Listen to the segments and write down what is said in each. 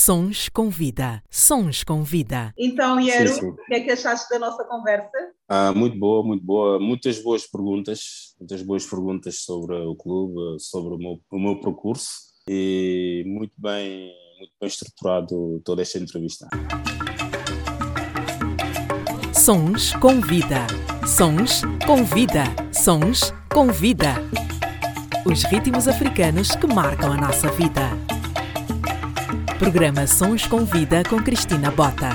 Sons com Vida. Sons com Vida. Então, Iero, o que é que achaste da nossa conversa? Ah, muito boa, muito boa. Muitas boas perguntas. Muitas boas perguntas sobre o clube, sobre o meu, o meu percurso. E muito bem, muito bem estruturado toda esta entrevista. Sons com Vida. Sons com Vida. Sons com Vida. Os ritmos africanos que marcam a nossa vida. Programa Sons com Vida com Cristina Bota.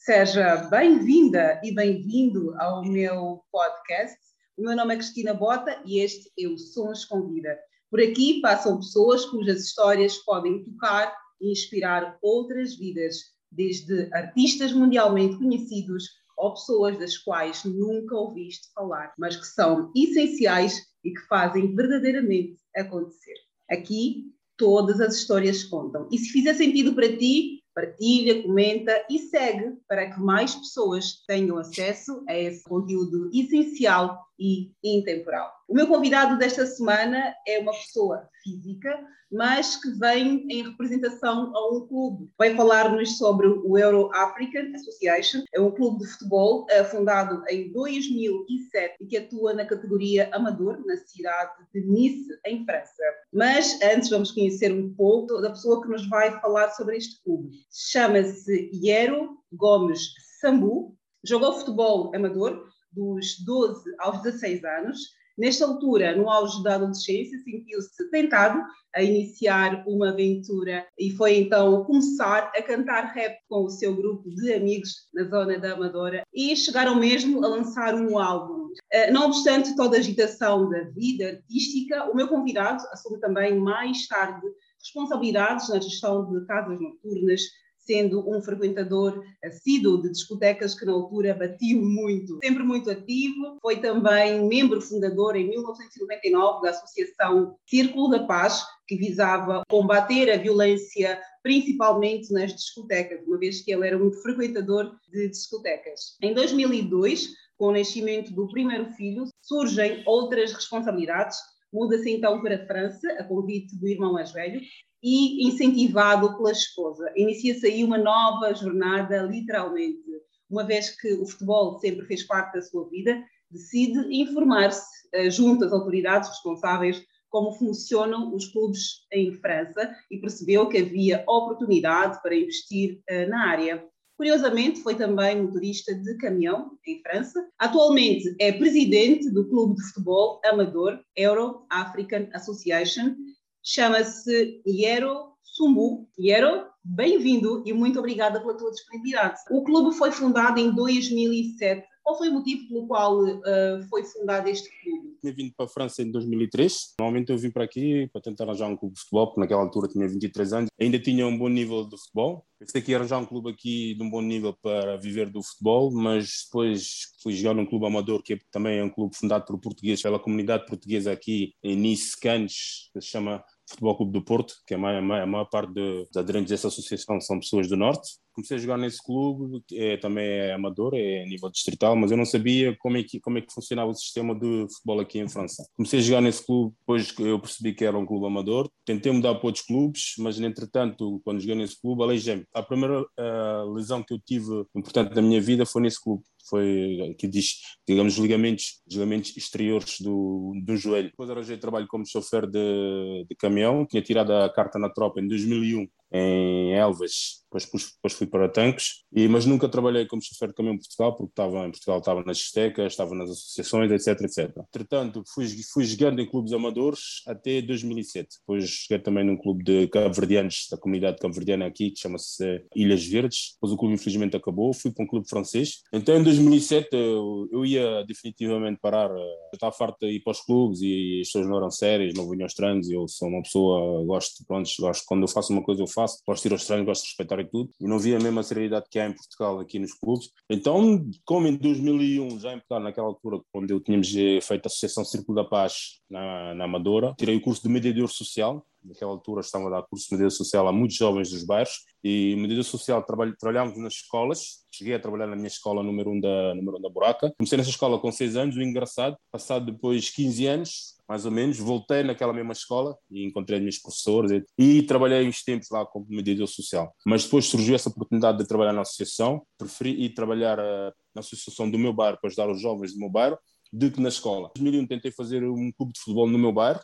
Seja bem-vinda e bem-vindo ao meu podcast. O meu nome é Cristina Bota e este é o Sons com Vida. Por aqui passam pessoas cujas histórias podem tocar e inspirar outras vidas, desde artistas mundialmente conhecidos ou pessoas das quais nunca ouviste falar, mas que são essenciais e que fazem verdadeiramente acontecer. Aqui todas as histórias contam. E se fizer sentido para ti, partilha, comenta e segue para que mais pessoas tenham acesso a esse conteúdo essencial e intemporal. O meu convidado desta semana é uma pessoa física, mas que vem em representação a um clube. Vai falar-nos sobre o Euro African Association, é um clube de futebol uh, fundado em 2007 e que atua na categoria amador na cidade de Nice, em França. Mas antes vamos conhecer um pouco da pessoa que nos vai falar sobre este clube. Chama-se Iero Gomes Sambu, jogou futebol amador dos 12 aos 16 anos Nesta altura, no auge da adolescência, sentiu-se tentado a iniciar uma aventura e foi então começar a cantar rap com o seu grupo de amigos na zona da Amadora e chegaram mesmo a lançar um álbum. Eh, não obstante toda a agitação da vida artística, o meu convidado assume também mais tarde responsabilidades na gestão de casas noturnas, sendo um frequentador assíduo de discotecas que na altura batiu muito, sempre muito ativo. Foi também membro fundador em 1999 da Associação Círculo da Paz, que visava combater a violência principalmente nas discotecas, uma vez que ele era um frequentador de discotecas. Em 2002, com o nascimento do primeiro filho, surgem outras responsabilidades. Muda-se então para a França, a convite do irmão mais velho, e incentivado pela esposa. Inicia-se aí uma nova jornada, literalmente. Uma vez que o futebol sempre fez parte da sua vida, decide informar-se uh, junto às autoridades responsáveis como funcionam os clubes em França e percebeu que havia oportunidade para investir uh, na área. Curiosamente, foi também motorista de caminhão em França. Atualmente é presidente do clube de futebol amador Euro African Association chama-se Iero Sumbu. Iero, bem-vindo e muito obrigada pela tua disponibilidade. O clube foi fundado em 2007. Qual foi o motivo pelo qual uh, foi fundado este clube? Tinha vindo para a França em 2003. Normalmente eu vim para aqui para tentar arranjar um clube de futebol, porque naquela altura tinha 23 anos. Ainda tinha um bom nível de futebol. Pensei que ia arranjar um clube aqui de um bom nível para viver do futebol, mas depois fui jogar num clube amador, que é também é um clube fundado por portugueses, pela comunidade portuguesa aqui em Nice, Cannes, que se chama Futebol Clube do Porto, que é a maior, a maior parte dos aderentes dessa associação são pessoas do Norte. Comecei a jogar nesse clube, é, também é amador, é nível distrital, mas eu não sabia como é, que, como é que funcionava o sistema de futebol aqui em França. Comecei a jogar nesse clube, depois eu percebi que era um clube amador. Tentei mudar para outros clubes, mas entretanto, quando joguei nesse clube, aleijei-me. A primeira uh, lesão que eu tive importante da minha vida foi nesse clube foi que diz, digamos, ligamentos, ligamentos exteriores do, do joelho. Depois arranjei trabalho como chofer de, de caminhão, tinha tirado a carta na tropa em 2001 em Elvas, depois, depois fui para Tanques, e, mas nunca trabalhei como chofer de caminhão em Portugal, porque estava em Portugal, estava nas estecas, estava nas associações, etc, etc. Entretanto, fui, fui jogando em clubes amadores até 2007. Depois joguei também num clube de cabo-verdianos, da comunidade cabo-verdiana aqui, que chama-se Ilhas Verdes. Depois o clube infelizmente acabou, fui para um clube francês. Então em 2007 eu, eu ia definitivamente parar, eu estava farto de ir para os clubes e as pessoas não eram sérias, não vinham aos treinos, eu sou uma pessoa, gosto, pronto, gosto, quando eu faço uma coisa eu faço faço, gosto de ir aos treinos, gosto de respeitar e tudo, e não via a mesma seriedade que há em Portugal aqui nos clubes. Então, como em 2001, já em Portugal, naquela altura, quando eu tínhamos eh, feito a Associação Círculo da Paz na, na Amadora, tirei o curso de mediador social, naquela altura estava a dar curso de medida social a muitos jovens dos bairros e medida social trabalho, trabalhámos nas escolas. Cheguei a trabalhar na minha escola número 1 um da, número um da Buraca. Comecei nessa escola com 6 anos, o engraçado passado depois 15 anos mais ou menos. Voltei naquela mesma escola e encontrei meus professores e, e trabalhei uns tempos lá como mediador social. Mas depois surgiu essa oportunidade de trabalhar na associação. Preferi ir trabalhar uh, na associação do meu bairro para ajudar os jovens do meu bairro do que na escola. Em 2001 tentei fazer um clube de futebol no meu bairro.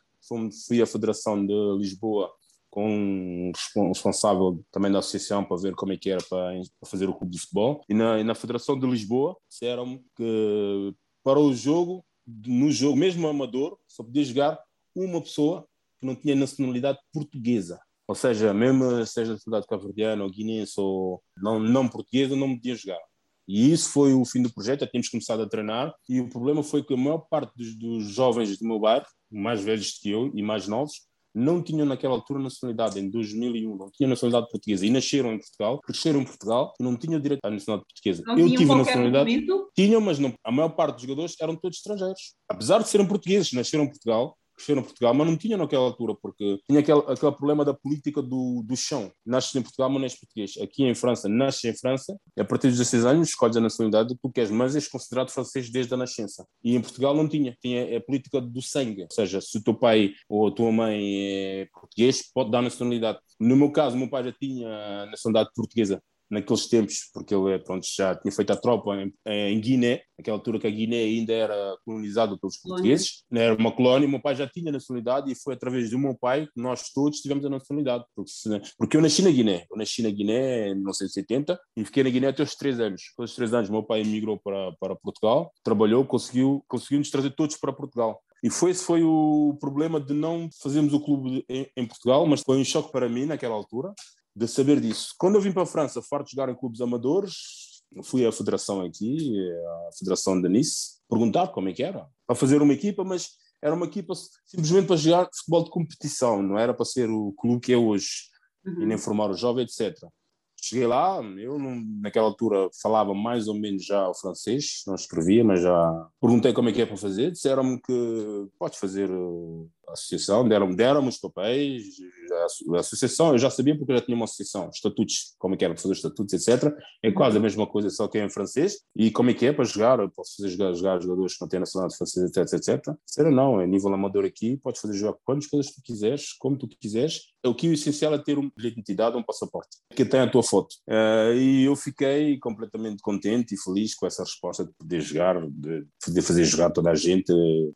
Fui à Federação de Lisboa com um responsável também da associação para ver como é que era para, fazer o clube de futebol. E na, e na Federação de Lisboa disseram que para o jogo, no jogo, mesmo amador, só podia jogar uma pessoa que não tinha nacionalidade portuguesa. Ou seja, mesmo seja de cidade cabo-verdiana ou guinense ou não, não portuguesa, não podia jogar. E isso foi o fim do projeto, já tínhamos começado a treinar e o problema foi que a maior parte dos, dos jovens do meu bairro, mais velhos que eu e mais novos, não tinham naquela altura nacionalidade, em 2001, não tinham nacionalidade portuguesa e nasceram em Portugal, cresceram em Portugal e não tinham direito à nacionalidade portuguesa. Não eu tive nacionalidade. Tinham, mas não, a maior parte dos jogadores eram todos estrangeiros. Apesar de serem portugueses, nasceram em Portugal, cresceram em Portugal, mas não tinham naquela altura, porque tinha aquele, aquele problema da política do, do chão. Nasces em Portugal, mas não és português. Aqui em França, nasces em França, a partir dos 16 anos escolhes a nacionalidade que tu queres, mas és considerado francês desde a nascença. E em Portugal não tinha. Tinha a política do sangue. Ou seja, se o teu pai ou a tua mãe é português, pode dar nacionalidade. No meu caso, meu pai já tinha nacionalidade portuguesa naqueles tempos, porque ele pronto, já tinha feito a tropa em, em Guiné, naquela altura que a Guiné ainda era colonizada pelos portugueses, né, era uma colónia, o meu pai já tinha nacionalidade e foi através do meu pai que nós todos tivemos a nacionalidade, porque, porque eu nasci na Guiné, eu nasci na Guiné em 1970 e fiquei na Guiné até os três anos. Aos os três anos, meu pai emigrou para, para Portugal, trabalhou, conseguiu, conseguiu nos trazer todos para Portugal. E foi esse foi o problema de não fazermos o clube em, em, Portugal, mas foi um choque para mim naquela altura, de saber disso. Quando eu vim para a França, farto de jogar em clubes amadores, fui à federação aqui, à Federação de Nice, perguntar como é que era, para fazer uma equipa, mas era uma equipa simplesmente para jogar futebol de competição, não era para ser o clube que é hoje, uhum. e nem formar o jovem, etc. Cheguei lá, eu não, naquela altura falava mais ou menos já o francês, não escrevia, mas já perguntei como é que é para fazer, disseram-me que podes fazer a associação, deram-me deram os papéis, a, associação eu já sabia porque já tinha uma associação, estatutos, como é que era para fazer estatutos, etc. É quase a mesma coisa, só que é em francês. E como é que é para jogar? Eu posso fazer jogar, jogar jogadores que não têm nacionalidade francesa, etc, etc. Será não, é nível amador aqui, podes fazer jogar quantas coisas tu quiseres, como tu quiseres. É o que o essencial é ter um bilhete de identidade, um passaporte, que tem a tua foto. Uh, e eu fiquei completamente contente e feliz com essa resposta de poder jogar, de poder fazer jogar toda a gente.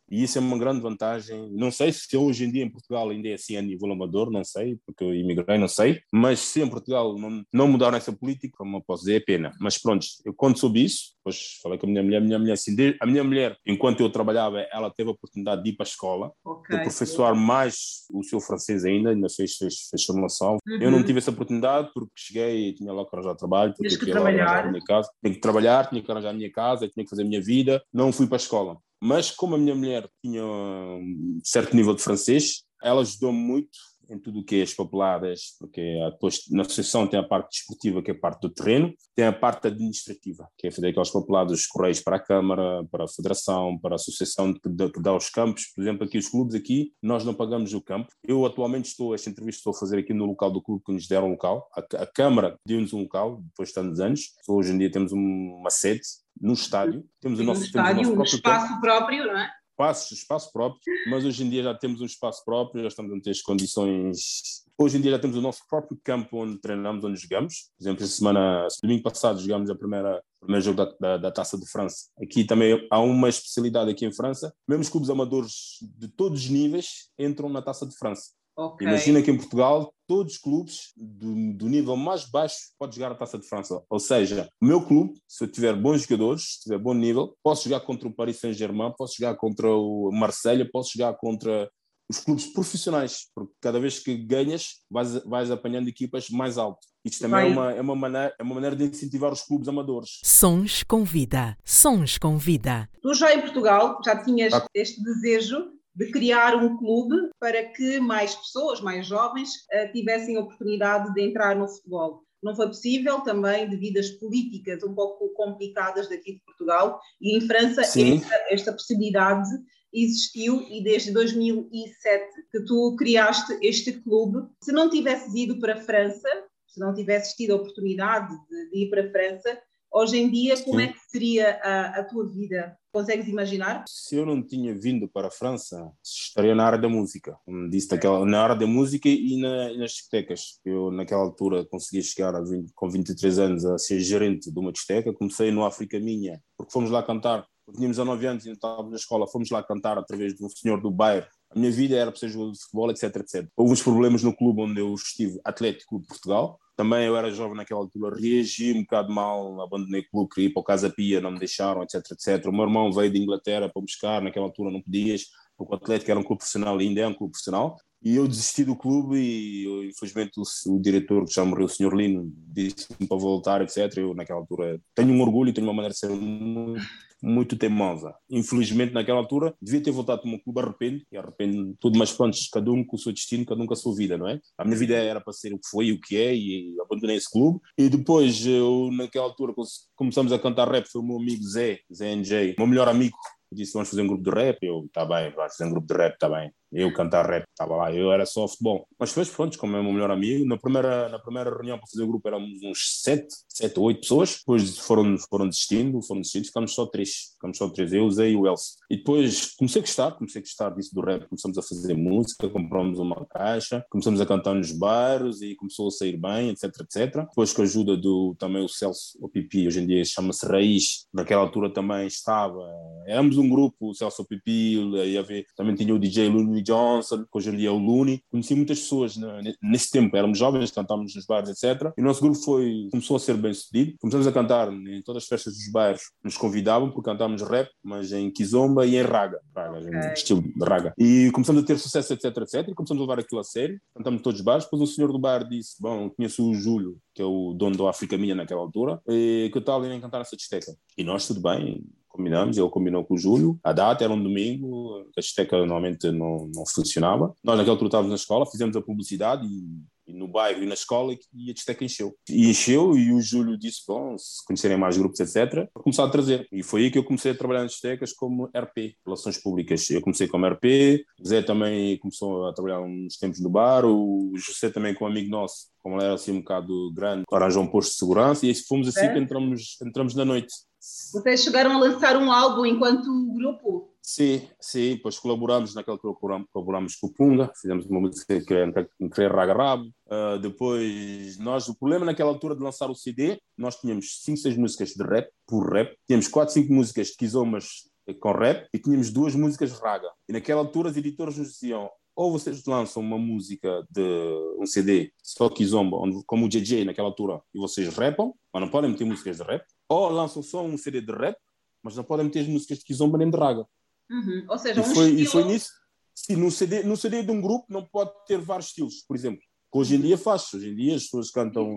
E isso é uma grande vantagem. Não sei se hoje em dia em Portugal ainda é assim a nível amador, não sei, porque eu imigrei, não sei. Mas se em Portugal não, não mudaram essa política, como eu posso dizer, é pena. Mas pronto, eu quando soube isso, depois falei com a minha mulher, a minha mulher, assim, a minha mulher, enquanto eu trabalhava, ela teve a oportunidade de ir para a escola, okay. de professoar mais o seu francês ainda, ainda fez, fez, fez formação. Uhum. Eu não tive essa oportunidade porque cheguei e tinha logo que arranjar trabalho, porque tinha que trabalhar. A minha casa. Tinha que trabalhar, tinha que arranjar a minha casa, tinha que fazer a minha vida. Não fui para a escola. Mas como a minha mulher tinha um certo nível de francês, ela ajudou-me muito em tudo o que é as papeladas, porque depois na associação tem a parte desportiva, que é a parte do terreno, tem a parte administrativa, que é fazer aquelas papeladas, correios para a Câmara, para a Federação, para a Associação que dá, os campos. Por exemplo, aqui os clubes, aqui nós não pagamos o campo. Eu atualmente estou, esta entrevista estou a fazer aqui no local do clube que nos deram um local. A, a Câmara deu-nos um local, depois de tantos anos. Hoje em dia temos uma sede no estádio. Temos o nosso, estádio, temos o nosso um espaço campo. próprio, não é? Espaço, espaço próprio, mas hoje em dia já temos um espaço próprio, já estamos a ter as condições. Hoje em dia já temos o nosso próprio campo onde treinamos, onde jogamos. Por exemplo, semana, domingo passado, jogamos a primeira, primeiro jogo da, da, da, Taça de França. Aqui também há uma especialidade aqui em França. Mesmo clubes amadores de todos os níveis entram na Taça de França. Okay. Imagina que em Portugal todos os clubes do, do, nível mais baixo podem jogar a Taça de França. Ou seja, o meu clube, se eu tiver bons jogadores, se tiver bom nível, posso jogar contra o Paris Saint-Germain, posso jogar contra o Marselha, posso jogar contra os clubes profissionais, porque cada vez que ganhas vais, vais apanhando equipas mais alto. Isto também é uma, é, uma maneira, é uma maneira de incentivar os clubes amadores. Sons com vida. Sons com vida. Tu já em Portugal já tinhas ah. este desejo de criar um clube para que mais pessoas, mais jovens, uh, tivessem a oportunidade de entrar no futebol. Não foi possível também devido às políticas um pouco complicadas daqui de Portugal e em França esta, esta, possibilidade existiu e desde 2007 que tu criaste este clube. Se não tivesses ido para a França, se não tivesses tido a oportunidade de, de ir para a França, hoje em dia como Sim. é que seria a, a tua vida Consegues imaginar? Se eu não tinha vindo para a França, estaria na área da música. Como disse, daquela, na área da música e, na, e nas discotecas. Eu, naquela altura, consegui chegar a 20, com 23 anos a ser gerente de uma discoteca. Comecei no África Minha, porque fomos lá cantar. Tínhamos 19 anos e estávamos na escola, fomos lá cantar através de um senhor do bairro a minha vida era para ser jogador de futebol, etc, etc. Houve uns problemas no clube onde eu estive, Atlético de Portugal. Também eu era jovem naquela altura, reagi um bocado mal, abandonei o clube, queria ir para o Casa Pia, não me deixaram, etc, etc. O meu irmão veio de Inglaterra para buscar, naquela altura não podias, porque o Atlético era um clube profissional ainda é um clube profissional. E eu desisti do clube e eu, infelizmente o, o, diretor, que já morreu, o Sr. Lino, disse-me para voltar, etc. Eu naquela altura tenho um orgulho, tenho uma maneira de ser muito muito teimosa. Infelizmente, naquela altura, devia ter voltado para meu clube, arrependo, e arrependo tudo, mas pronto, cada um com o seu destino, cada um com a sua vida, não é? A minha vida era para ser o que foi e o que é, e abandonei esse clube. E depois, eu, naquela altura, começamos a cantar rap, foi o meu amigo Zé, Zé NJ, meu melhor amigo, disse, vamos fazer um grupo de rap, eu, tá bem, vamos fazer um grupo de rap, tá bem eu cantar rap, estava lá, eu era só futebol. Mas depois, pronto, como é o meu melhor amigo, na primeira, na primeira reunião para fazer o grupo éramos uns sete, sete ou oito pessoas, depois foram, foram desistindo, foram desistindo, ficamos só três, ficamos só três, eu, Zé e o Elcio. E depois comecei a gostar, comecei a gostar disso do rap, começamos a fazer música, compramos uma caixa, começamos a cantar nos bairros e começou a sair bem, etc, etc. Depois com a ajuda do também o Celso, o Pipi, hoje em dia chama-se Raiz, naquela altura também estava, éramos um grupo, o Celso, o Pipi, também tinha o DJ Johnson, que hoje em dia é o Looney. Conheci muitas pessoas nesse tempo, éramos jovens, cantávamos nos bares, etc. E o nosso grupo foi, começou a ser bem sucedido. Começamos a cantar em todas as festas dos bairros. Nos convidavam porque cantávamos rap, mas em Kizomba e em Raga, Raga okay. estilo de Raga. E começamos a ter sucesso, etc, etc. E começamos a levar aquilo a sério. Cantamos todos os bares. Depois o senhor do bar disse: Bom, conheço o Júlio, que é o dono do África Minha naquela altura, e que tal irem cantar nessa discoteca? E nós, tudo bem, combinamos, ele combinou com o Júlio, a data era um domingo, a esteca normalmente não, não funcionava. Nós naquela altura estávamos na escola, fizemos a publicidade e, e no bairro e na escola e a esteca encheu. E encheu e o Júlio disse, bom, se conhecerem mais grupos, etc., começar a trazer. E foi aí que eu comecei a trabalhar nas estecas como RP, Relações Públicas. Eu comecei como RP, o Zé também começou a trabalhar uns tempos no bar, o José também com um amigo nosso, como ele era assim um bocado grande, arranjou um posto de segurança e fomos assim é. que entramos, entramos na noite. Vocês chegaram a lançar um álbum enquanto grupo? Sim, sim, depois colaboramos, naquela altura colaboramos com o Punga, fizemos uma música que era Querer Raga Rabo. Uh, depois, nós, o problema naquela altura de lançar o CD, nós tínhamos 5, 6 músicas de rap, por rap, tínhamos 4, 5 músicas de Kizomas com rap e tínhamos duas músicas de raga. E naquela altura os editores nos diziam ou vocês lançam uma música de um CD só Kizomba, onde, como o JJ naquela altura, e vocês rapam, mas não podem meter músicas de rap, ou lançam só um CD de rap, mas não podem meter as músicas de Kizomba nem de Raga. Uhum. Ou seja, e, um foi, estilo... e foi nisso. Sim, no CD, no CD de um grupo não pode ter vários estilos, por exemplo. Que hoje em dia faz. Hoje em dia as pessoas cantam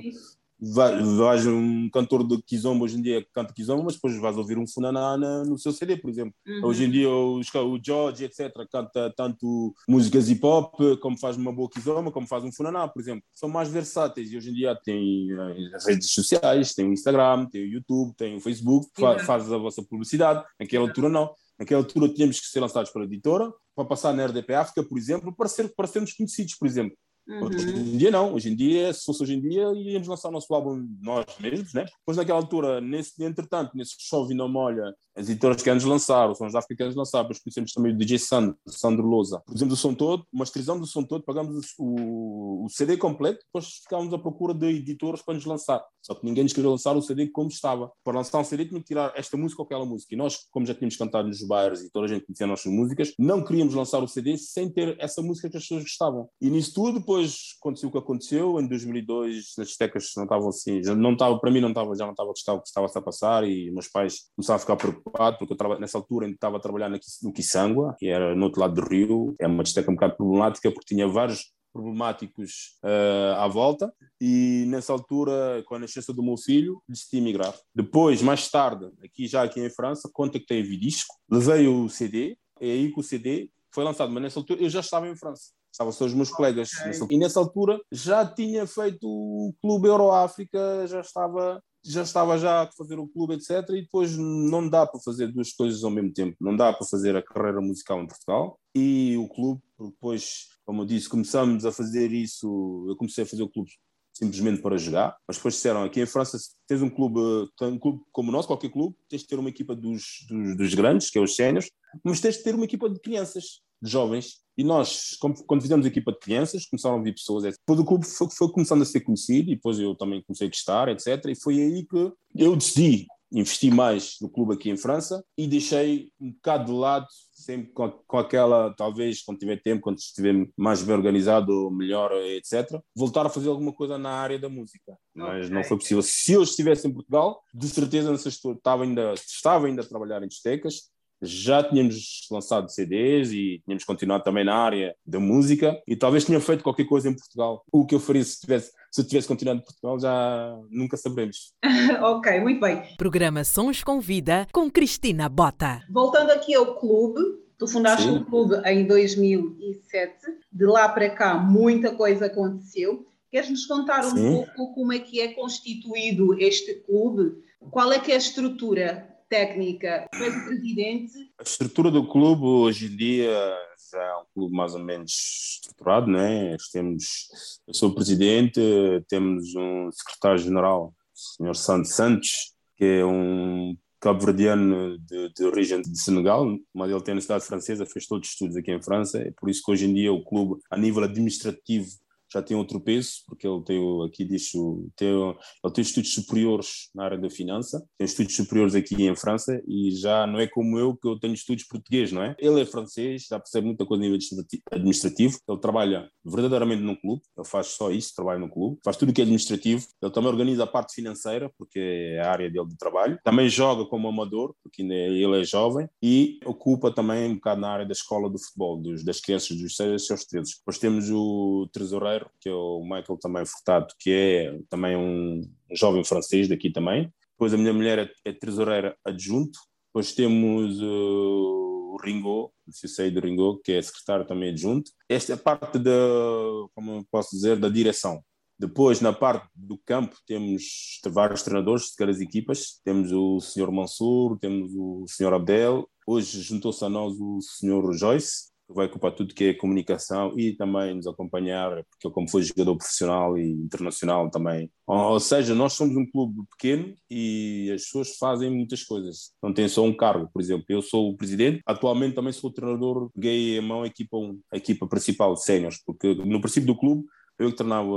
vais um cantor de Kizomba hoje em dia que canta Kizomba, mas depois vais ouvir um Funaná no seu CD, por exemplo. Uhum. Hoje em dia o, o George, etc., canta tanto músicas hip hop, como faz uma boa Kizomba, como faz um Funaná, por exemplo. São mais versáteis e hoje em dia tem as redes sociais, tem o Instagram, tem o YouTube, tem o Facebook, uhum. faz a vossa publicidade. Naquela altura não. Naquela altura tínhamos que ser lançados pela editora, para passar na RDP África, por exemplo, para, ser, para sermos conhecidos, por exemplo. Uhum. Hoje em dia não, hoje em dia, se fosse hoje em dia, iríamos lançar o nosso álbum nós mesmos, né? Depois naquela altura, nesse, entretanto, nesse chove e não molha, as editoras querem nos lançar, os Sons da África querem nos lançar, depois conhecemos também o DJ Sandro, Sandro Lousa. Produzimos o som todo, masterizamos o som todo, pagamos o, o CD completo, depois ficámos à procura de editores para nos lançar. Só que ninguém nos queria lançar o CD como estava. Para lançar um CD tinha que tirar esta música ou aquela música. E nós, como já tínhamos cantado nos bairros e toda a gente conhecia as nossas músicas, não queríamos lançar o CD sem ter essa música que as pessoas gostavam. E nisso tudo, depois aconteceu o que aconteceu. Em 2002, as tecas não estavam assim, já não estava, para mim não estava, já não estava o que estava a passar e meus pais começaram a ficar preocupados porque eu nessa altura ainda estava a trabalhar no Kisangua, que era no outro lado do rio. É uma discoteca um bocado problemática porque tinha vários problemáticos uh, à volta e nessa altura, com a nascença do meu filho, decidi emigrar. Depois, mais tarde, aqui já aqui em França, contactei a Vidisco, levei o CD, e aí que o CD foi lançado, mas nessa altura eu já estava em França. Estavam só os meus colegas. Okay. E nessa altura já tinha feito o Clube Euroáfrica, já estava já estava já a fazer o clube, etc. E depois não dá para fazer duas coisas ao mesmo tempo. Não dá para fazer a carreira musical em Portugal e o clube. Depois, como eu disse, começamos a fazer isso. Eu comecei a fazer o clube simplesmente para jogar, mas depois disseram aqui em França, tens um clube, um clube como o nosso, qualquer clube, tens de ter uma equipa dos, dos, dos grandes, que é os séniores, mas tens de ter uma equipa de crianças, de jovens. E nós, quando fizemos a equipa de crianças, começaram a vir pessoas. Etc. Depois o clube foi, foi começando a ser conhecido e depois eu também comecei a gostar, etc. E foi aí que eu decidi investi mais no clube aqui em França e deixei um bocado de lado, sempre com, com aquela, talvez quando tiver tempo, quando estiver mais bem organizado, melhor, etc., voltar a fazer alguma coisa na área da música. Mas okay. não foi possível. Se eu estivesse em Portugal, de certeza estava ainda, estava ainda a trabalhar em discotecas, já tínhamos lançado CDs e tínhamos continuado também na área da música e talvez tinha feito qualquer coisa em Portugal. O que eu faria se tivesse, se eu tivesse continuado em Portugal já nunca saberemos. ok, muito bem. Programa Sons com Vida com Cristina Bota. Voltando aqui ao clube, tu fundaste o clube em 2007, de lá para cá muita coisa aconteceu. Queres nos contar um Sim. pouco como é que é constituído este clube? Qual é que é a estrutura? Técnica, o presidente. A estrutura do clube hoje em dia já é um clube mais ou menos estruturado, né? Temos, eu sou o presidente, temos um secretário-geral, o Sr. Santos Santos, que é um cabo-verdiano de, de, origem de Senegal, mas ele tem na cidade francesa, fez todos os estudos aqui em França, é por isso que hoje em dia o clube, a nível administrativo, já tem outro peso, porque ele tem, aqui diz, tem, ele tem estudos superiores na área da finança, tem estudos superiores aqui em França e já não é como eu que eu tenho estudos português, não é? Ele é francês, já percebe muita coisa a nível administrativo, ele trabalha verdadeiramente num clube, ele faz só isso, trabalha no clube, faz tudo o que é administrativo, ele também organiza a parte financeira, porque é a área dele de trabalho, também joga como amador, porque ele é jovem, e ocupa também um bocado na área da escola do futebol, dos, das crianças dos 6 aos 13. Depois temos o tesoureiro que é o Michael também Furtado, que é também um jovem francês daqui também. Depois a minha mulher é, é tesoureira adjunto. Depois temos uh, o Ringo, se sei do Ringo, que é secretário também adjunto. Esta é a parte da, como posso dizer, da direção. Depois, na parte do campo, temos vários treinadores de cada equipas. Temos o Sr. Mansur, temos o Sr. Abdel. Hoje juntou-se a nós o Sr. Joyce, vai ocupar tudo que é comunicação e também nos acompanhar, porque como foi jogador profissional e internacional também. Ou seja, nós somos um clube pequeno e as pessoas fazem muitas coisas. Não tem só um cargo, por exemplo. Eu sou o presidente, atualmente também sou o treinador, peguei a mão a equipa 1, a equipa principal séniores, porque no princípio do clube eu que treinava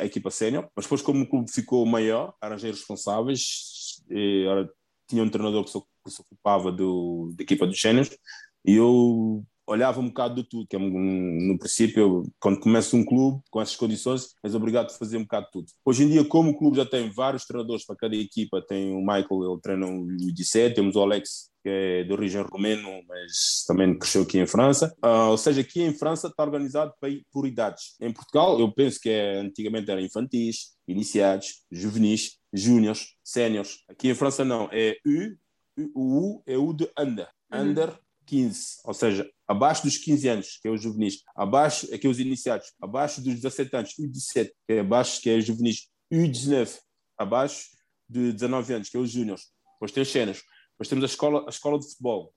a equipa sénior, mas depois como o clube ficou maior, arranjei responsáveis, e, tinha um treinador que se ocupava do, da equipa dos séniores e eu olhava um bocado de tudo, que é, no princípio, eu, quando começa um clube com essas condições, és obrigado a fazer um bocado de tudo. Hoje em dia, como o clube já tem vários treinadores para cada equipa, tem o Michael, ele treina o U17, temos o Alex, que é de origem romeno, mas também cresceu aqui em França. Uh, ou seja, aqui em França está organizado por idades. Em Portugal, eu penso que é, antigamente era infantis, iniciados, juvenis, júniores, séniores. Aqui em França não, é U, o U é o de under. Uhum. Under 15, ou seja, abaixo dos 15 anos, que é os juvenis, abaixo, que é os iniciados, abaixo dos 17 anos, U17, que é abaixo, que é os juvenis, U19, abaixo de 19 anos, que é os júniores. Depois tem as cenas. Depois temos a escola, a escola de futebol.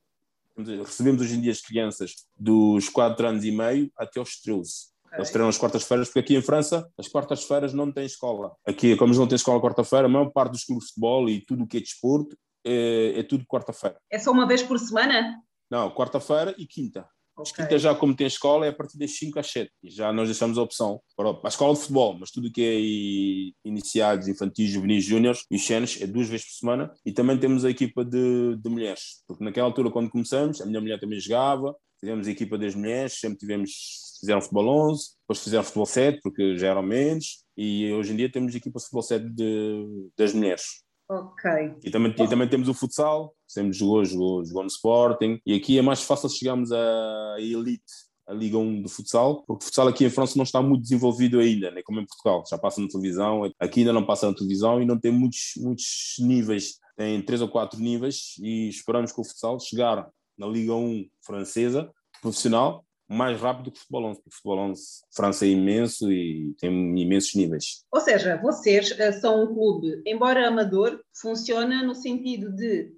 Recebemos hoje em dia as crianças dos 4 anos e meio até aos 13. Okay. Eles treinam as quartas-feiras, porque aqui em França, as quartas-feiras não tem escola. Aqui, como não têm escola quarta-feira, a maior parte dos clubes de futebol e tudo o que é desporto é, é tudo quarta-feira. É só uma vez por semana? Não, quarta-feira e quinta. Okay. Quinta já, como tem escola, é a partir das 5 às 7. E já nós deixamos a opção para a escola de futebol, mas tudo que é iniciados, infantis, juvenis, júniores e os é duas vezes por semana. E também temos a equipa de, de mulheres, porque naquela altura, quando começamos, a minha mulher também jogava, tivemos a equipa das mulheres, sempre tivemos, fizeram futebol 11, depois fizeram futebol 7, porque já eram menos, e hoje em dia temos a equipa de futebol 7 de, das mulheres. Ok. E também, e também temos o futsal, sempre jogou, jogou, jogou no Sporting, e aqui é mais fácil chegarmos à elite, a Liga 1 do futsal, porque o futsal aqui em França não está muito desenvolvido ainda, né? como em Portugal, já passa na televisão, aqui ainda não passa na televisão e não tem muitos, muitos níveis, tem três ou quatro níveis e esperamos que o futsal chegar na Liga 1 francesa, profissional, mais rápido que o futebol 11, porque o futebol 11 França é imenso e tem imensos níveis. Ou seja, vocês eh, são um clube, embora amador, funciona no sentido de,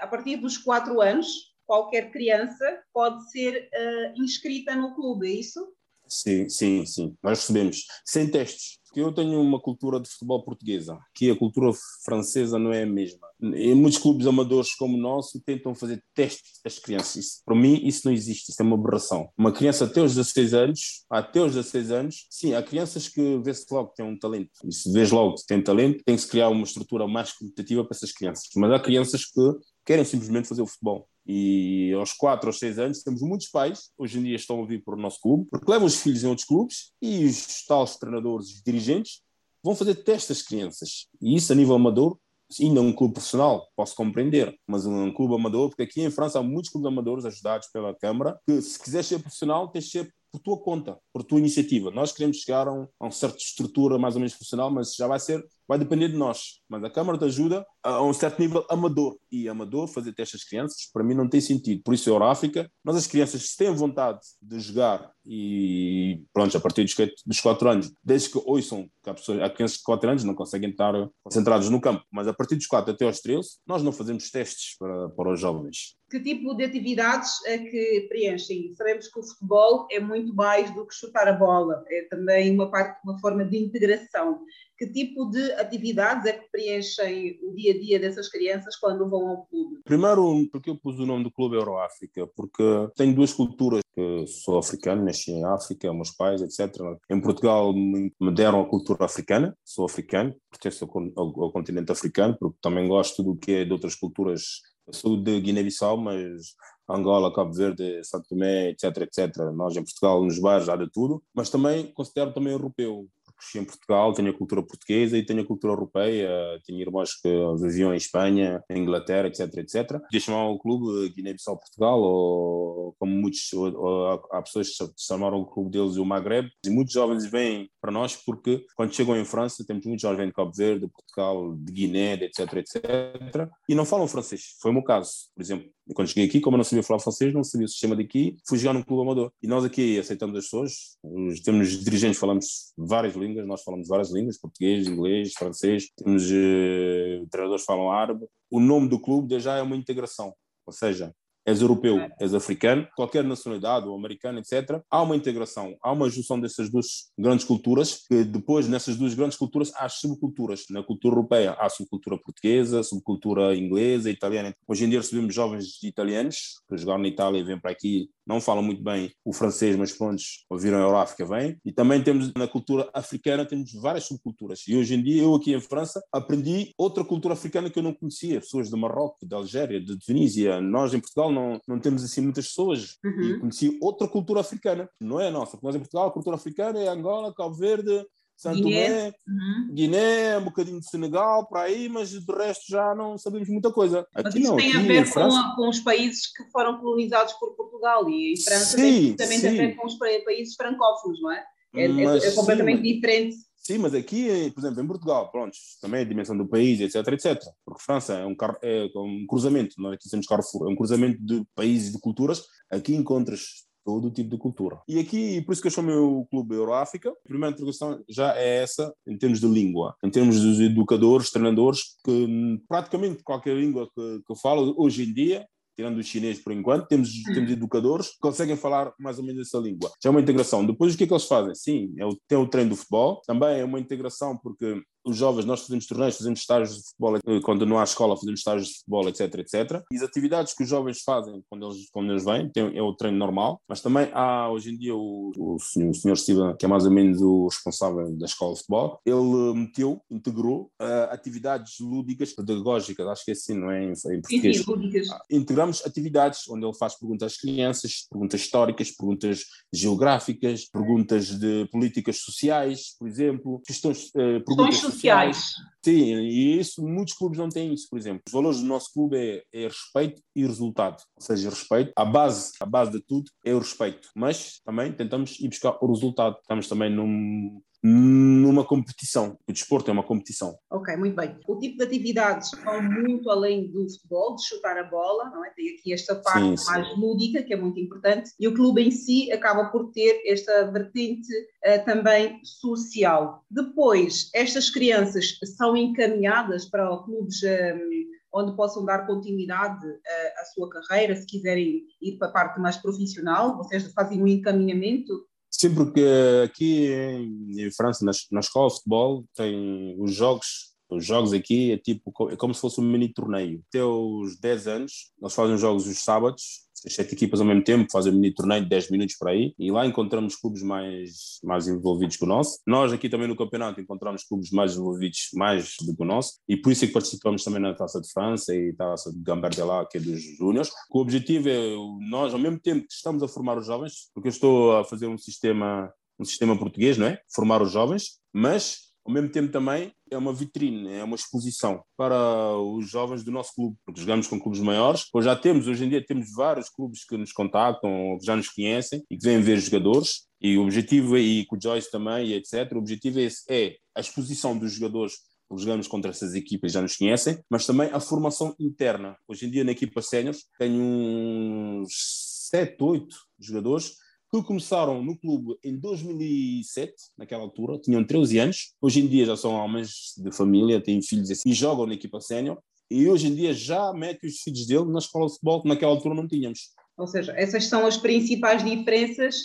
a partir dos 4 anos, qualquer criança pode ser uh, inscrita no clube, é isso? Sim, sim, sim. Nós recebemos sem testes. Porque eu tenho uma cultura de futebol portuguesa, que a cultura francesa não é a mesma. Em muitos clubes amadores como o nosso tentam fazer testes às crianças. Isso, para mim, isso não existe, isso é uma aberração. Uma criança até os 16 anos, até os 16 anos, sim, há crianças que vê-se logo que têm um talento. E se vês logo que têm talento, tem que se criar uma estrutura mais competitiva para essas crianças. Mas há crianças que querem simplesmente fazer o futebol. E aos 4 ou 6 anos temos muitos pais, hoje em dia estão a vir para o nosso clube, porque levam os filhos em outros clubes e os tais treinadores, os dirigentes, vão fazer testes às crianças. E isso a nível amador, ainda um clube profissional, posso compreender, mas um clube amador, porque aqui em França há muitos clubes amadores ajudados pela Câmara, que se quiser ser profissional, tens de ser por tua conta, por tua iniciativa. Nós queremos chegar a, um, a uma certa estrutura mais ou menos profissional, mas já vai ser, vai depender de nós. Mas a Câmara te ajuda a, um certo nível amador. E amador, fazer testes às crianças, para mim não tem sentido. Por isso, a Euráfrica, nós as crianças, se têm vontade de jogar e, pronto, a partir dos, dos 4 anos, desde que ouçam que há, pessoas, há crianças de 4 anos não conseguem estar concentrados no campo, mas a partir dos 4 até aos 13, nós não fazemos testes para, para os jovens. Que tipo de atividades é que preenchem? Sabemos que o futebol é muito mais do que chutar a bola, é também uma parte, uma forma de integração que tipo de atividades é que preenchem o dia a dia dessas crianças quando vão ao clube? Primeiro, porque eu pus o nome do clube Euroáfrica, porque tenho duas culturas, que sou africano, nasci em África, meus pais, etc. Em Portugal me deram a cultura africana, sou africano, pertenço ao, ao, continente africano, porque também gosto do que é de outras culturas. Eu sou de Guiné-Bissau, mas Angola, Cabo Verde, Santo Tomé, etc, etc. Nós em Portugal, nos bares, há de tudo, mas também considero também europeu cresci em Portugal, tenho a cultura portuguesa e tenho a cultura europeia, tenho irmãos que viviam em Espanha, em Inglaterra, etc, etc. Podia chamar o clube Guiné-Bissau Portugal, ou como muitos, ou, ou, há pessoas que chamaram o clube deles o Maghreb, e muitos jovens vêm para nós porque quando chegam em França, temos muitos jovens de Cabo Verde, de Portugal, de Guiné, etc, etc, e não falam francês. Foi o meu caso, por exemplo. Quando cheguei aqui, como eu não sabia falar francês, não sabia o sistema daqui, fui jogar num clube amador. E nós aqui aceitamos as pessoas, temos dirigentes, falamos várias línguas, nós falamos várias línguas, português, inglês, francês, temos uh, treinadores que falam árabe. O nome do clube já é uma integração, ou seja, és europeu, és africano, qualquer nacionalidade, ou americano, etc., há uma integração, há uma junção dessas duas grandes culturas, que depois, nessas duas grandes culturas, há subculturas. Na cultura europeia há subcultura portuguesa, subcultura inglesa, italiana. Hoje em dia recebemos jovens italianos que jogaram na Itália e vêm para aqui não falam muito bem o francês, mas pronto, ouviram a Euráfrica bem. E também temos na cultura africana, temos várias subculturas. E hoje em dia, eu aqui em França, aprendi outra cultura africana que eu não conhecia, pessoas de Marrocos, de Algéria, de Tunísia. Nós em Portugal não, não temos assim muitas pessoas. Uhum. E conheci outra cultura africana, não é a nossa. Nós em Portugal, a cultura africana é Angola, Cabo Verde, Santo Guiné, uhum. Guiné, um bocadinho de Senegal, por aí, mas do resto já não sabemos muita coisa. Aqui mas isso não, tem a ver com, a, com, os países que foram colonizados por Portugal e França sim, tem também a ver com os países francófonos, não é? É, é, é completamente sim, diferente. Sim, mas aqui, por exemplo, em Portugal, pronto, também a dimensão do país, etc, etc. Porque França é um, é um cruzamento, não é que dizemos Carrefour, é um cruzamento de países e de culturas. Aqui encontras todo tipo de cultura. E aqui, por isso que eu chamo o Clube Euroáfrica, a primeira introdução já é essa em termos de língua, em termos dos educadores, treinadores, que praticamente qualquer língua que, que eu falo hoje em dia tirando o chinês por enquanto, temos, temos educadores que conseguem falar mais ou menos essa língua. Já é uma integração. Depois, o que é que eles fazem? Sim, é o, tem o treino do futebol, também é uma integração porque os jovens, nós fazemos torneios, fazemos estágios de futebol, eh, quando não há escola, fazemos estágios de futebol, etc, etc. E as atividades que os jovens fazem quando eles, quando eles vêm, tem, é o treino normal, mas também há hoje em dia o, o, senhor, o senhor Steven, que é mais ou menos o responsável da escola de futebol, ele meteu, integrou uh, atividades lúdicas, pedagógicas, acho que é assim, não é em, em português. Sim, lúdicas. Ah, integramos atividades onde ele faz perguntas às crianças, perguntas históricas, perguntas geográficas, perguntas de políticas sociais, por exemplo, questões, uh, perguntas sociais. Sim, e isso, muitos clubes não têm isso, por exemplo. Os valores do nosso clube é, é respeito e resultado. Ou seja, respeito, a base, a base de tudo é o respeito. Mas também tentamos ir buscar o resultado. Estamos também num, numa competição. O desporto é uma competição. Ok, muito bem. O tipo de atividades vão muito além do futebol, de chutar a bola, não é? Tem aqui esta parte sim, mais sim. lúdica, que é muito importante, e o clube em si acaba por ter esta vertente uh, também social. Depois, estas crianças são encaminhadas para clubes. Um, eh, onde possam dar continuidade uh, à sua carreira, se quiserem ir para a parte mais profissional, vocês fazem um encaminhamento Sim, porque aqui em, França, na, na escola de futebol, tem os jogos os jogos aqui é tipo é como se fosse um mini torneio. Até os 10 anos, nós fazemos jogos os sábados sete equipas ao mesmo tempo, fazem um mini torneio de 10 minutos por aí, e lá encontramos clubes mais, mais envolvidos que o nosso. Nós aqui também no campeonato encontramos clubes mais envolvidos mais do que o nosso, e por isso é que participamos também na Taça de França e Taça de Gambardella, que é dos Júniors. O objetivo é nós, ao mesmo tempo que estamos a formar os jovens, porque eu estou a fazer um sistema um sistema português, não é? Formar os jovens, mas ao mesmo tempo também é uma vitrine, é uma exposição para os jovens do nosso clube, porque jogamos com clubes maiores. Hoje já temos, hoje em dia temos vários clubes que nos contactam, que já nos conhecem e que vêm ver jogadores. E o objetivo, e com o Joyce também, e etc., o objetivo é, esse, é a exposição dos jogadores porque jogamos contra essas equipas já nos conhecem, mas também a formação interna. Hoje em dia, na equipa sénior, tenho uns 7, 8 jogadores que começaram no clube em 2007, naquela altura, tinham 13 anos, hoje em dia já são homens de família, têm filhos assim, e jogam na equipa sénior, e hoje em dia já mete os filhos dele na escola de futebol, que naquela altura não tínhamos. Ou seja, essas são as principais diferenças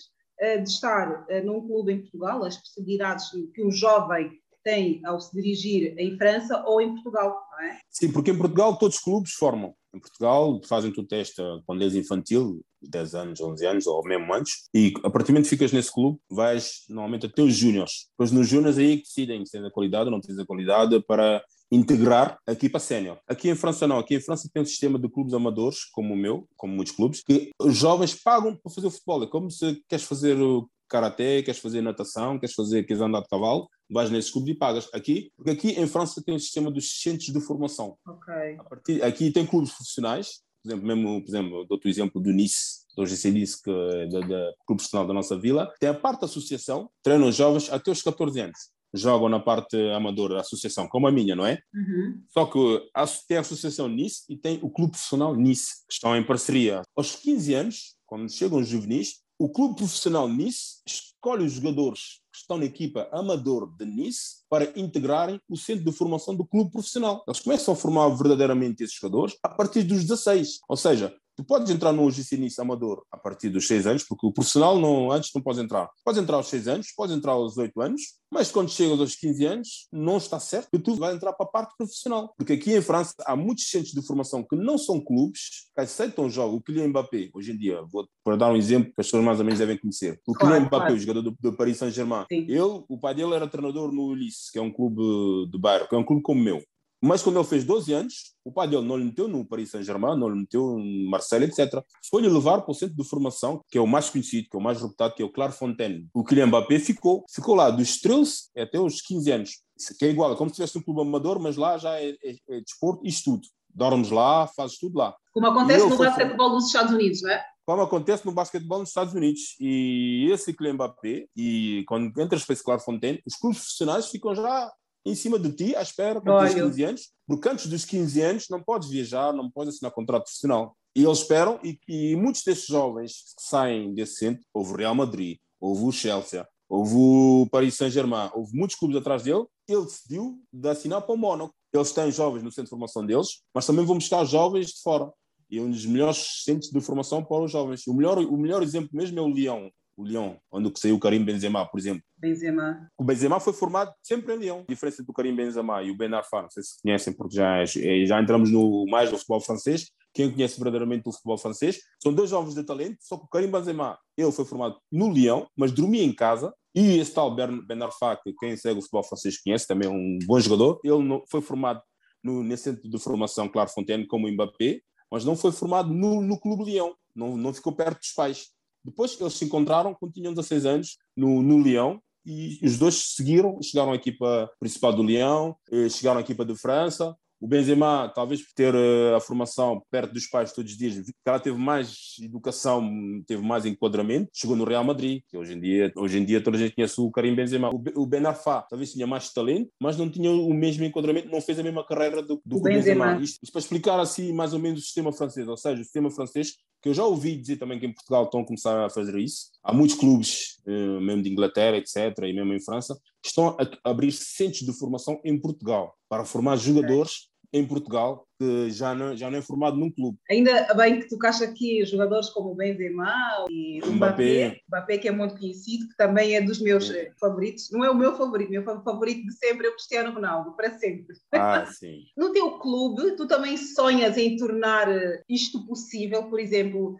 uh, de estar uh, num clube em Portugal, as possibilidades que um jovem tem ao se dirigir em França ou em Portugal, não é? Sim, porque em Portugal todos os clubes formam. Em Portugal fazem o teste quando és infantil, 10 anos, 11 anos ou mesmo antes, e a partir do momento que ficas nesse clube, vais normalmente até os júniores. Depois nos júniores aí que decidem se tens a qualidade ou não tens a qualidade para integrar a equipa sénior. Aqui em França não, aqui em França tem um sistema de clubes amadores, como o meu, como muitos clubes, que os jovens pagam para fazer o futebol. É como se queres fazer o karaté, queres fazer natação, queres fazer, queres andar de cavalo, vais nesse clube e pagas. Aqui, porque aqui em França tem o sistema dos centros de formação. Okay. Partir, aqui tem clubes profissionais, por exemplo, mesmo, por exemplo, dou-te o exemplo do Nice, do GC Nice, que é do, clube profissional da nossa vila, tem a parte da associação, treinam jovens até os 14 anos. Jogam na parte amadora da associação, como a minha, não é? Uhum. Só que tem a associação Nice e tem o clube profissional Nice, que estão em parceria. Aos 15 anos, quando chegam os juvenis, o clube profissional Nice escolhe os jogadores que estão na equipa amador de Nice para integrarem o centro de formação do clube profissional. Eles começam a formar verdadeiramente esses jogadores a partir dos 16. Ou seja, Tu podes entrar no UGC Nice amador a partir dos 6 anos, porque o profissional não, antes não podes entrar. Podes entrar aos 6 anos, podes entrar aos 8 anos, mas quando chegas aos 15 anos, não está certo que tu vais entrar para a parte profissional. Porque aqui em França há muitos centros de formação que não são clubes, que aceitam o jogo. O Kylian Mbappé, hoje em dia, vou para dar um exemplo que as pessoas mais ou menos devem conhecer. O Kylian Mbappé, claro. o jogador do, do Paris Saint-Germain, ele, o pai dele era treinador no Ulysse, que é um clube de bairro, que é um clube como o meu. Mas quando ele fez 12 anos, o pai dele não lhe meteu no Paris Saint-Germain, não lhe meteu no Marseille, etc. Foi-lhe levar para o centro de formação, que é o mais conhecido, que é o mais reputado, que é o Clairefontaine. O Kylian Mbappé ficou, ficou lá dos 13 até os 15 anos. Que é igual, é como se tivesse um clube amador, mas lá já é, é, é desporto e estudo. Dormes lá, fazes tudo lá. Como acontece no basquetebol nos Estados Unidos, não é? como acontece no basquetebol nos Estados Unidos. E esse Kylian Mbappé, e quando entras para esse Clairefontaine, os clubes profissionais ficam já em cima de ti, à espera, para os 15 anos, porque antes dos 15 anos não podes viajar, não podes assinar contrato profissional. E eles esperam, e, e muitos desses jovens que saem desse centro, houve o Real Madrid, houve o Chelsea, houve o Paris Saint-Germain, houve muitos clubes atrás dele, ele decidiu de assinar para o Mónaco. Eles têm jovens no centro de formação deles, mas também vão buscar jovens de fora. E é um dos melhores centros de formação para os jovens. O melhor, o melhor exemplo mesmo é o Lyon o Lyon, onde saiu o Karim Benzema, por exemplo. Benzema. O Benzema foi formado sempre em Lyon. A diferença do Karim Benzema e o Ben Arfa, não sei se conhecem, porque já, é, já entramos no mais do futebol francês. Quem conhece verdadeiramente o futebol francês são dois jovens de talento, só que o Karim Benzema, ele foi formado no Lyon, mas dormia em casa. E esse tal Ben Arfa, que quem segue o futebol francês conhece, também é um bom jogador, ele foi formado no, nesse centro de formação Claro Fontaine como o Mbappé, mas não foi formado no, no Clube Lyon, não, não ficou perto dos pais. Depois eles se encontraram quando tinham 16 anos no, no Leão e os dois seguiram, chegaram à equipa principal do Leão, eh, chegaram à equipa de França, o Benzema, talvez por ter uh, a formação perto dos pais todos os dias, ela teve mais educação, teve mais enquadramento, chegou no Real Madrid, que hoje em dia, hoje em dia toda a gente conhece o Karim Benzema. O, o Ben Arfa talvez tinha mais talento, mas não tinha o mesmo enquadramento, não fez a mesma carreira do, do Benzema. Benzema. Isto, isto, para explicar assim mais ou menos o sistema francês, ou seja, o sistema francês, que eu já ouvi dizer também que em Portugal estão a começar a fazer isso. Há muitos clubes, uh, mesmo de Inglaterra, etc., e mesmo em França, estão a abrir centros de formação em Portugal para formar jogadores em Portugal que já não, já não é formado num clube. Ainda bem que tocaste aqui jogadores como Benzema e o Mbappé, Mbappé que é muito conhecido, que também é dos meus sim. favoritos. Não é o meu favorito, meu favorito de sempre é o Cristiano Ronaldo, para sempre. Ah, sim. no teu clube, tu também sonhas em tornar isto possível, por exemplo,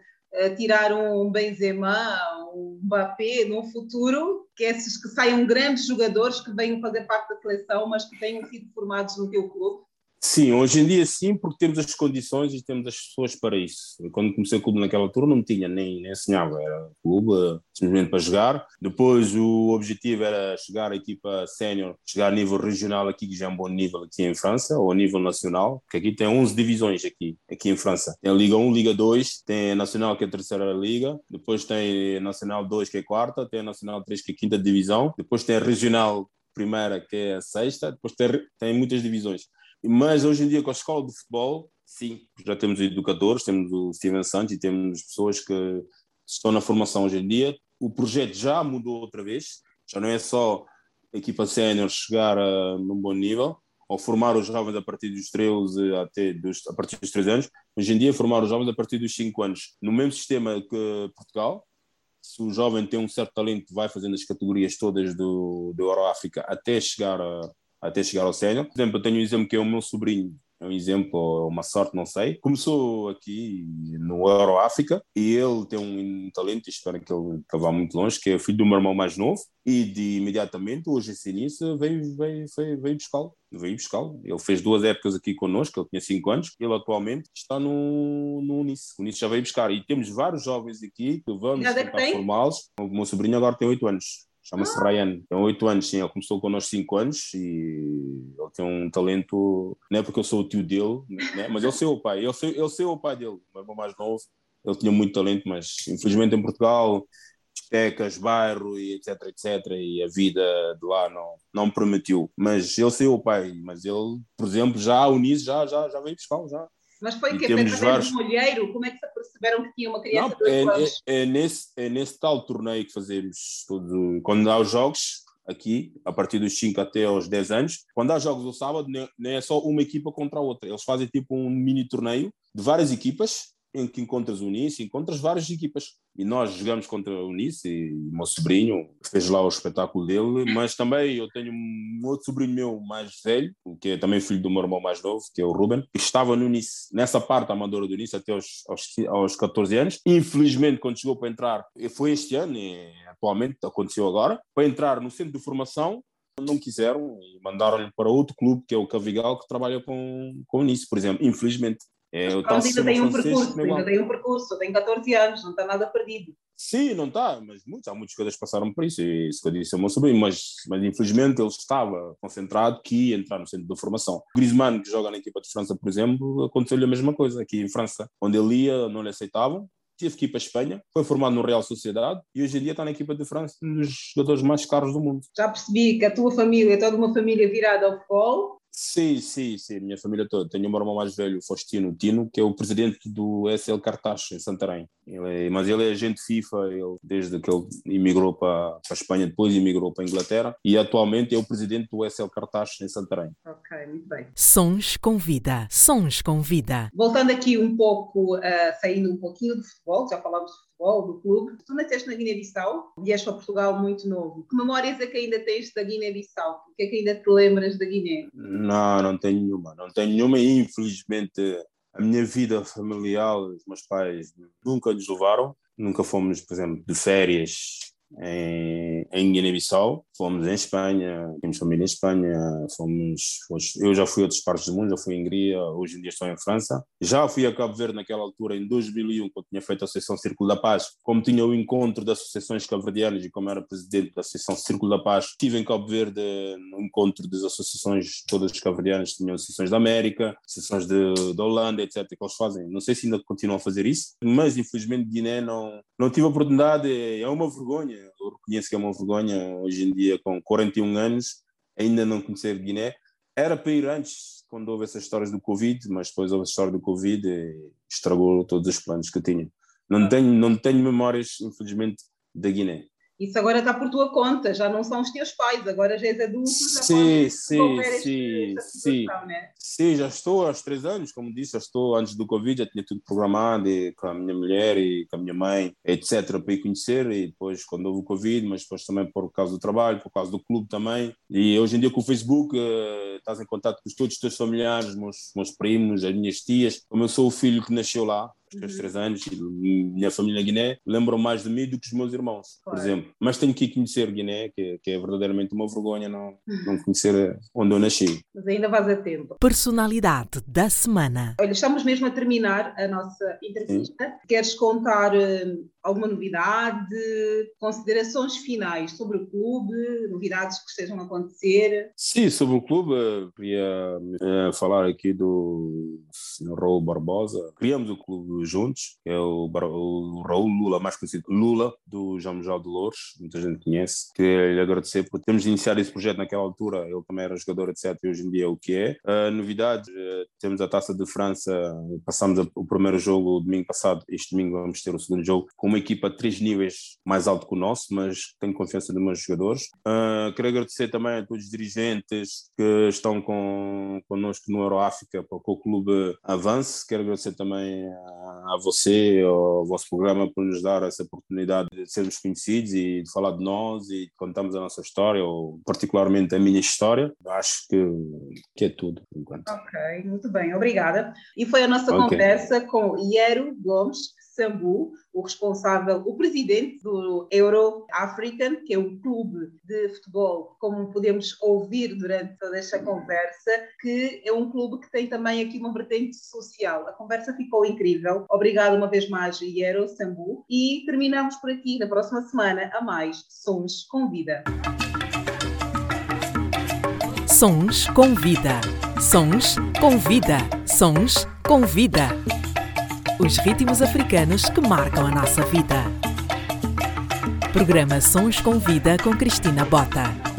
tirar um Benzema, um Mbappé no futuro, que esses que saiam grandes jogadores que venham fazer parte da seleção, mas que tenham sido formados no teu clube? Sim, hoje em dia sim, porque temos as condições e temos as pessoas para isso. Quando comecei o clube naquela altura não tinha, nem, nem sonhava, era clube simplesmente para jogar. Depois o objetivo era chegar à equipa sénior, chegar a nível regional aqui, que já é um bom nível aqui em França, ou a nível nacional, porque aqui tem 11 divisões aqui, aqui em França. Tem a Liga 1, Liga 2, tem a Nacional que é a terceira liga, depois tem a Nacional 2 que é a quarta, tem a Nacional 3 que é a quinta divisão, depois tem a Regional primeira que é a sexta, depois tem, tem muitas divisões. Mas hoje em dia, com a escola de futebol, sim, já temos educadores, temos o Steven Santos e temos pessoas que estão na formação hoje em dia. O projeto já mudou outra vez, já não é só a equipa sénior chegar a, num bom nível, ou formar os jovens a partir dos 13 até dos, a partir dos 3 anos. Hoje em dia, formar os jovens a partir dos 5 anos. No mesmo sistema que Portugal, se o jovem tem um certo talento, vai fazendo as categorias todas do, do Euroáfrica até chegar a, até chegar ao sénior. Por exemplo, eu tenho um exemplo que é o meu sobrinho, é um exemplo, ou uma sorte, não sei. Começou aqui no Euroáfrica e ele tem um talento, espero que ele, que vá muito longe, que é filho do meu irmão mais novo e de imediatamente, hoje início, veio, veio, veio, veio buscá-lo. Veio buscá-lo. Ele fez duas épocas aqui connosco, ele tinha cinco anos, ele atualmente está no, no Unice. O Unice já veio buscar. E temos vários jovens aqui que vamos é tentar formá-los. O meu sobrinho agora tem oito anos. Chama-se ah. Ryan, tem oito anos, sim, ele começou connosco cinco anos e ele tem um talento, não é porque eu sou o tio dele, né? mas ele sei o pai, ele sei, ele sei o pai dele, meu irmão mais novo, ele tinha muito talento, mas infelizmente em Portugal, discotecas, bairro e etc, etc, e a vida de lá não, não permitiu, mas ele sei o pai, mas ele, por exemplo, já o Nice já, já, já veio buscar, já, mas foi o quê? Foi vários... um olheiro? Como é que se perceberam que tinha uma criança Não, é, é, é, nesse, é nesse tal torneio que fazemos todo, quando há os jogos aqui, a partir dos 5 até aos 10 anos. Quando há jogos no sábado, não é só uma equipa contra a outra. Eles fazem tipo um mini torneio de várias equipas em que encontras o Unice, encontras várias equipas. E nós jogamos contra o Unice e o meu sobrinho fez lá o espetáculo dele, mas também eu tenho um outro sobrinho meu mais velho, que é também filho do meu irmão mais novo, que é o Ruben, que estava no Unice, nessa parte amadora do Unice até aos, aos, aos 14 anos. Infelizmente, quando chegou para entrar, foi este ano, e atualmente aconteceu agora, para entrar no centro de formação, não quiseram e mandaram-lhe para outro clube, que é o Cavigal, que trabalha com, com o Unice, por exemplo. Infelizmente, é, eu mas ainda tem um percurso, ainda tem um percurso, tem 14 anos, não está nada perdido. Sim, não está, mas muitos, há muitas coisas que passaram por isso, e isso que eu disse ao meu sobrinho, mas, mas infelizmente ele estava concentrado que ia entrar no centro de formação. O Griezmann, que joga na equipa de França, por exemplo, aconteceu-lhe a mesma coisa aqui em França, onde ele ia, não lhe aceitavam, teve que ir para a Espanha, foi formado no Real Sociedade e hoje em dia está na equipa de França, um dos jogadores mais caros do mundo. Já percebi que a tua família é toda uma família virada ao futebol, Sim, sim, sim, minha família toda. Tenho o meu irmão mais velho, Faustino Tino, que é o presidente do SL Cartaz, em Santarém. Ele é, mas ele é agente FIFA ele, desde que ele imigrou para, para a Espanha, depois imigrou para a Inglaterra e atualmente é o presidente do SL Cartaz, em Santarém. Ok, muito bem. Sons com vida, sons com vida. Voltando aqui um pouco, uh, saindo um pouquinho do futebol, já falámos de futebol, do clube. Tu nasceste na Guiné-Bissau, vieste para Portugal muito novo. Que memórias é que ainda tens da Guiné-Bissau? O que é que ainda te lembras da Guiné? Não, não tenho nenhuma. Não tenho nenhuma infelizmente a minha vida familiar, os meus pais nunca nos levaram. Nunca fomos, por exemplo, de férias em, em Guiné-Bissau, fomos em Espanha, temos família em Espanha, fomos, eu já fui a outras partes do mundo, já fui em Hungria, hoje em dia estou em França. Já fui a Cabo Verde naquela altura, em 2001, quando tinha feito a Associação Círculo da Paz, como tinha o encontro das associações cabo-verdianas e como era presidente da Associação Círculo da Paz, estive em Cabo Verde no encontro das associações todas cabo-verdianas, tinham associações da América, associações de, da Holanda, etc, que eles fazem. Não sei se ainda continuam a fazer isso, mas infelizmente Guiné não, não tive a oportunidade, é uma vergonha eu reconheço que é uma vergonha hoje em dia, com 41 anos, ainda não conhecer Guiné. Era para ir antes, quando houve essas histórias do Covid, mas depois houve a história do Covid e estragou todos os planos que eu tinha. Não tenho, não tenho memórias, infelizmente, da Guiné. Isso agora está por tua conta, já não são os teus pais, agora já és adulto, já sim, sim, sim, sim. Né? Sim, já estou há três anos, como disse, já estou antes do Covid, já tinha tudo programado e, com a minha mulher e com a minha mãe, etc., para ir conhecer. E depois, quando houve o Covid, mas depois também por causa do trabalho, por causa do clube também. E hoje em dia com o Facebook, uh, estás em contato com todos os teus familiares, meus, meus primos, as minhas tias. Como eu sou o filho que nasceu lá, os uhum. três anos, e minha família Guiné lembram mais de mim do que os meus irmãos, claro. por exemplo. Mas tenho que conhecer Guiné, que, que é verdadeiramente uma vergonha não, não conhecer onde eu nasci. Mas ainda vais a tempo. Personalidade da semana. Olha, estamos mesmo a terminar a nossa entrevista. Sim. Queres contar uh, alguma novidade, considerações finais sobre o clube, novidades que estejam a acontecer? Sim, sobre o clube, queria uh, falar aqui do Sr. Raul Barbosa. Criamos o clube juntos, é o, o Raul Lula, mais conhecido Lula, do João Mujal de Louros, muita gente conhece. Queria lhe agradecer por termos iniciado esse projeto naquela altura, ele também era jogador, etc. E hoje em dia é o que é. Uh, novidades, uh, temos a Taça de França, passamos a, o primeiro jogo domingo passado, este domingo vamos ter o segundo jogo, com uma equipa de três níveis mais alto que o nosso, mas tenho confiança nos meus jogadores. Uh, quero agradecer também a todos os dirigentes que estão com, connosco no Euroáfrica para que o clube avance. Quero agradecer também a a você, ao vosso programa, por nos dar essa oportunidade de sermos conhecidos e de falar de nós e de contarmos a nossa história, ou particularmente a minha história. Acho que, que é tudo. Enquanto. Ok, muito bem, obrigada. E foi a nossa okay. conversa com Iero Gomes, Sambu, o responsável, o presidente do Euro African, que é um clube de futebol, como podemos ouvir durante toda esta conversa, que é um clube que tem também aqui uma vertente social. A conversa ficou incrível. Obrigado uma vez mais, Euro Sambu. E terminamos por aqui. Na próxima semana, a mais Sons com Vida. Sons com Vida. Sons com Vida. Sons com Vida os ritmos africanos que marcam a nossa vida. Programa Sons com Vida com Cristina Bota.